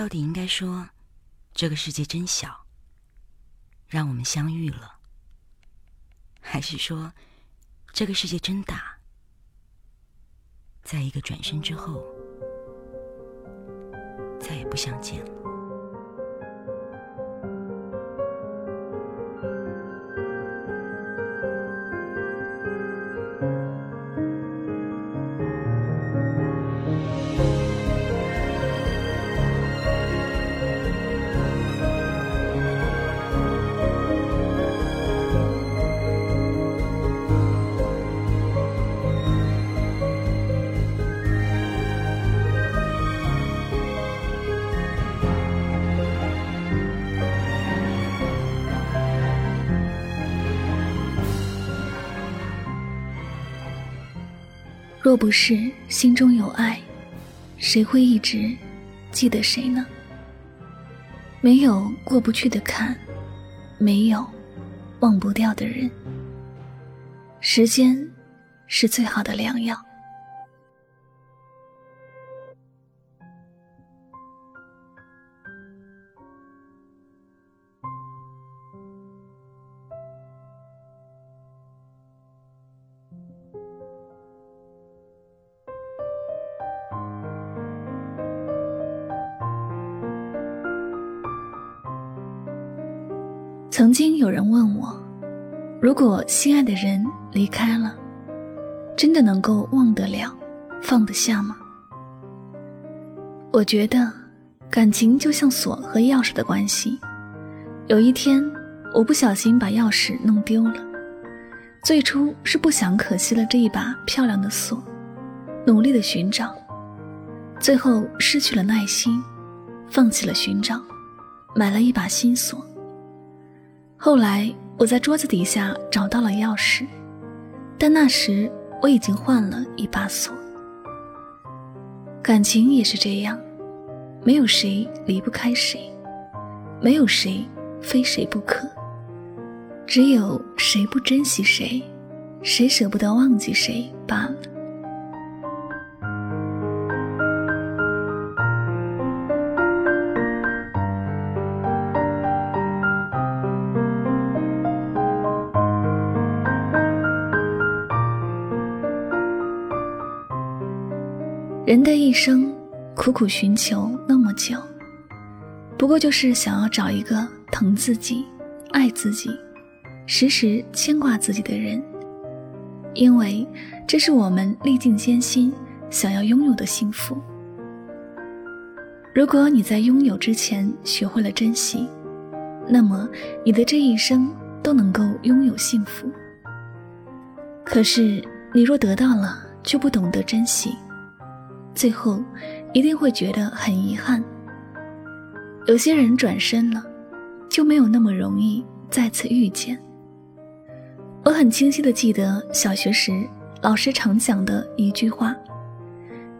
到底应该说，这个世界真小，让我们相遇了，还是说，这个世界真大，在一个转身之后，再也不相见了？若不是心中有爱，谁会一直记得谁呢？没有过不去的坎，没有忘不掉的人。时间是最好的良药。曾经有人问我，如果心爱的人离开了，真的能够忘得了、放得下吗？我觉得，感情就像锁和钥匙的关系。有一天，我不小心把钥匙弄丢了，最初是不想可惜了这一把漂亮的锁，努力的寻找，最后失去了耐心，放弃了寻找，买了一把新锁。后来我在桌子底下找到了钥匙，但那时我已经换了一把锁。感情也是这样，没有谁离不开谁，没有谁非谁不可，只有谁不珍惜谁，谁舍不得忘记谁罢了。人的一生苦苦寻求那么久，不过就是想要找一个疼自己、爱自己、时时牵挂自己的人，因为这是我们历尽艰辛想要拥有的幸福。如果你在拥有之前学会了珍惜，那么你的这一生都能够拥有幸福。可是你若得到了，却不懂得珍惜。最后，一定会觉得很遗憾。有些人转身了，就没有那么容易再次遇见。我很清晰的记得小学时老师常讲的一句话：“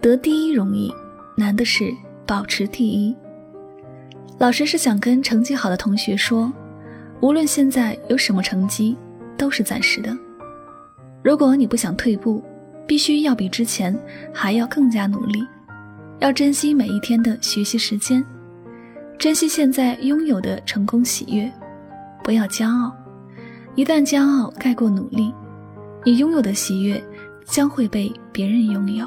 得第一容易，难的是保持第一。”老师是想跟成绩好的同学说，无论现在有什么成绩，都是暂时的。如果你不想退步。必须要比之前还要更加努力，要珍惜每一天的学习时间，珍惜现在拥有的成功喜悦，不要骄傲。一旦骄傲盖过努力，你拥有的喜悦将会被别人拥有。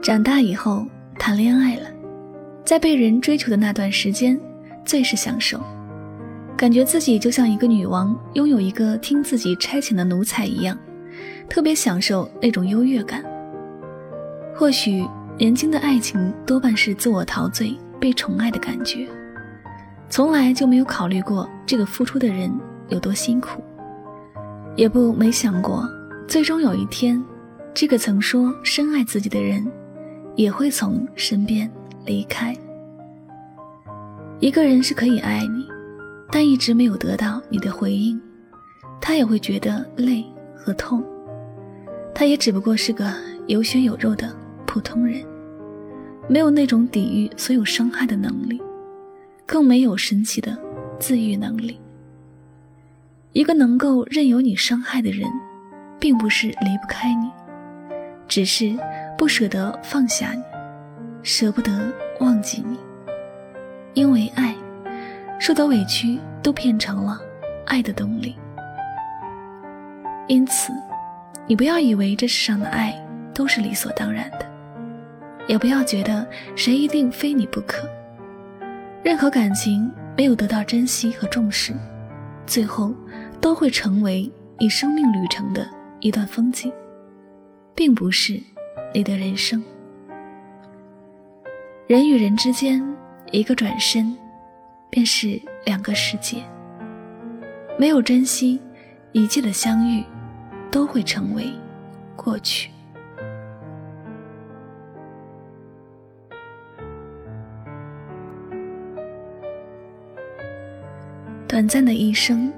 长大以后谈恋爱了。在被人追求的那段时间，最是享受，感觉自己就像一个女王，拥有一个听自己差遣的奴才一样，特别享受那种优越感。或许年轻的爱情多半是自我陶醉、被宠爱的感觉，从来就没有考虑过这个付出的人有多辛苦，也不没想过，最终有一天，这个曾说深爱自己的人，也会从身边。离开一个人是可以爱你，但一直没有得到你的回应，他也会觉得累和痛。他也只不过是个有血有肉的普通人，没有那种抵御所有伤害的能力，更没有神奇的自愈能力。一个能够任由你伤害的人，并不是离不开你，只是不舍得放下你，舍不得忘记你。因为爱，受到委屈都变成了爱的动力。因此，你不要以为这世上的爱都是理所当然的，也不要觉得谁一定非你不可。任何感情没有得到珍惜和重视，最后都会成为你生命旅程的一段风景，并不是你的人生。人与人之间，一个转身，便是两个世界。没有珍惜，一切的相遇。都会成为过去。短暂的一生，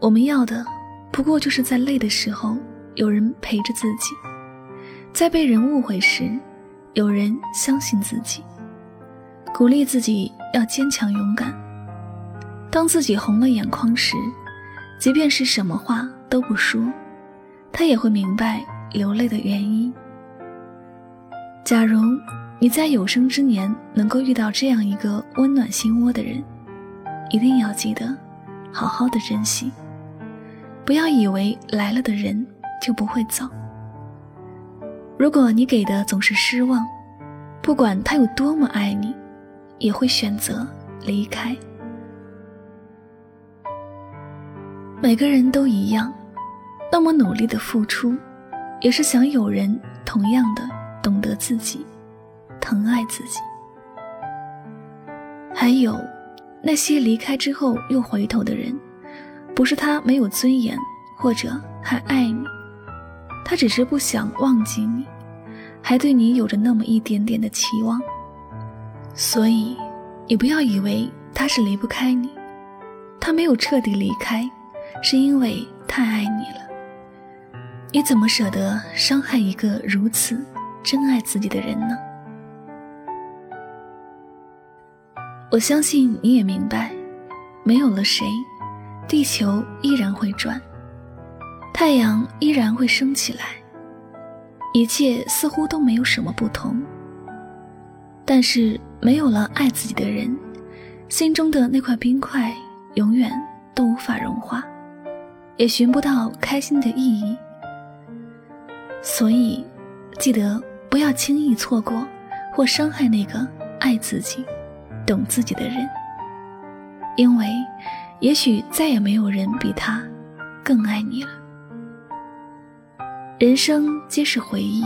我们要的不过就是在累的时候有人陪着自己，在被人误会时有人相信自己，鼓励自己要坚强勇敢。当自己红了眼眶时，即便是什么话都不说。他也会明白流泪的原因。假如你在有生之年能够遇到这样一个温暖心窝的人，一定要记得好好的珍惜，不要以为来了的人就不会走。如果你给的总是失望，不管他有多么爱你，也会选择离开。每个人都一样。那么努力的付出，也是想有人同样的懂得自己，疼爱自己。还有那些离开之后又回头的人，不是他没有尊严，或者还爱你，他只是不想忘记你，还对你有着那么一点点的期望。所以，你不要以为他是离不开你，他没有彻底离开，是因为太爱你了。你怎么舍得伤害一个如此真爱自己的人呢？我相信你也明白，没有了谁，地球依然会转，太阳依然会升起来，一切似乎都没有什么不同。但是没有了爱自己的人，心中的那块冰块永远都无法融化，也寻不到开心的意义。所以，记得不要轻易错过或伤害那个爱自己、懂自己的人，因为也许再也没有人比他更爱你了。人生皆是回忆，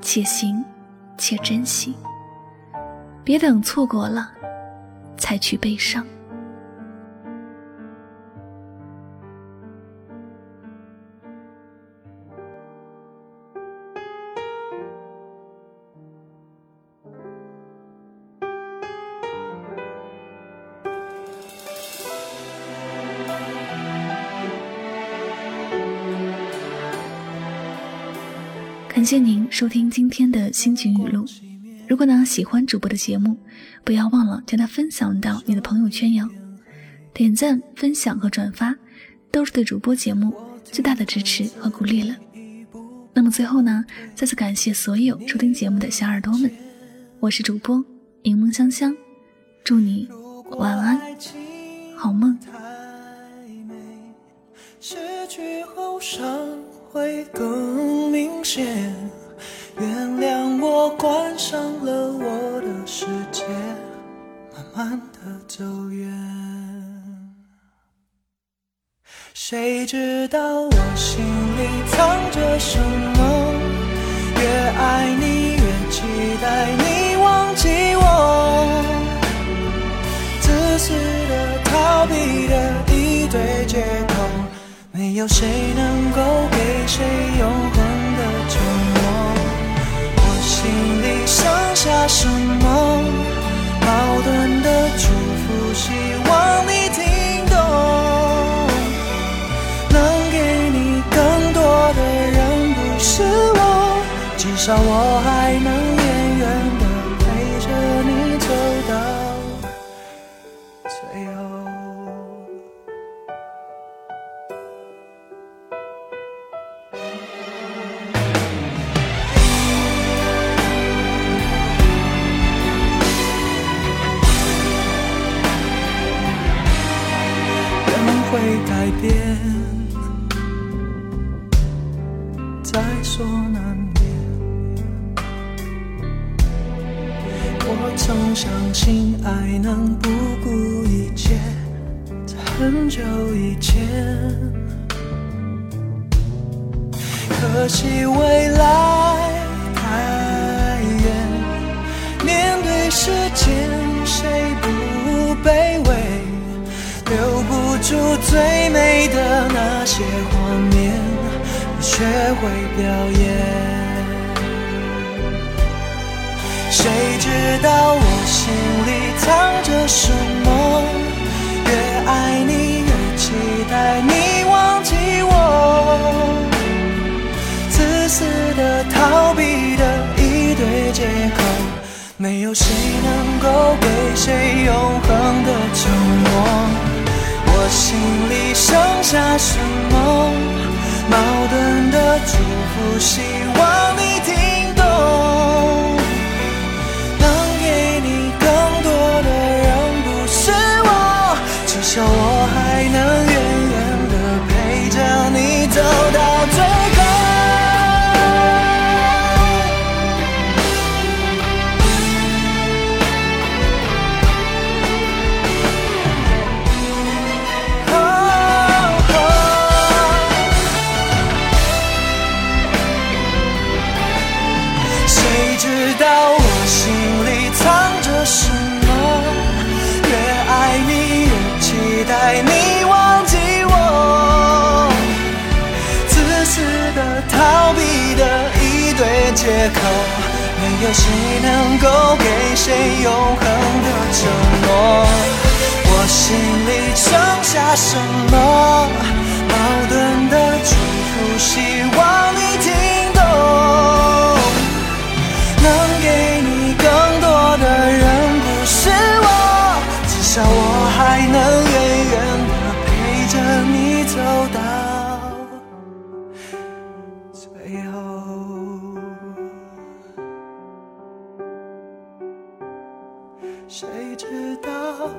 且行且珍惜，别等错过了才去悲伤。感谢您收听今天的心情语录。如果呢喜欢主播的节目，不要忘了将它分享到你的朋友圈哟。点赞、分享和转发，都是对主播节目最大的支持和鼓励了。那么最后呢，再次感谢所有收听节目的小耳朵们，我是主播柠檬香香，祝你晚安，好梦。失去后会更明显。原谅我关上了我的世界，慢慢的走远。谁知道我心里藏着什么？越爱你越期待你忘记我，自私的逃避的一堆借口。没有谁能够给谁永你剩下什么？矛盾的祝福，希望你听懂。能给你更多的人不是我，至少我还能改变。在所难免我曾相信爱能不顾一切在很久以前可惜未来太远。面对世界住最美的那些画面，学会表演。谁知道我心里藏着什么？越爱你，越期待你忘记我。自私的、逃避的一堆借口，没有谁能够给谁永恒的承诺。剩下什么？矛盾的祝福，希望你有谁能够给谁永恒的承诺？我心里剩下什么矛盾的祝福，希望你听懂。能给你更多的人，不是我，至少我还能远远的陪着你走到最后。谁知道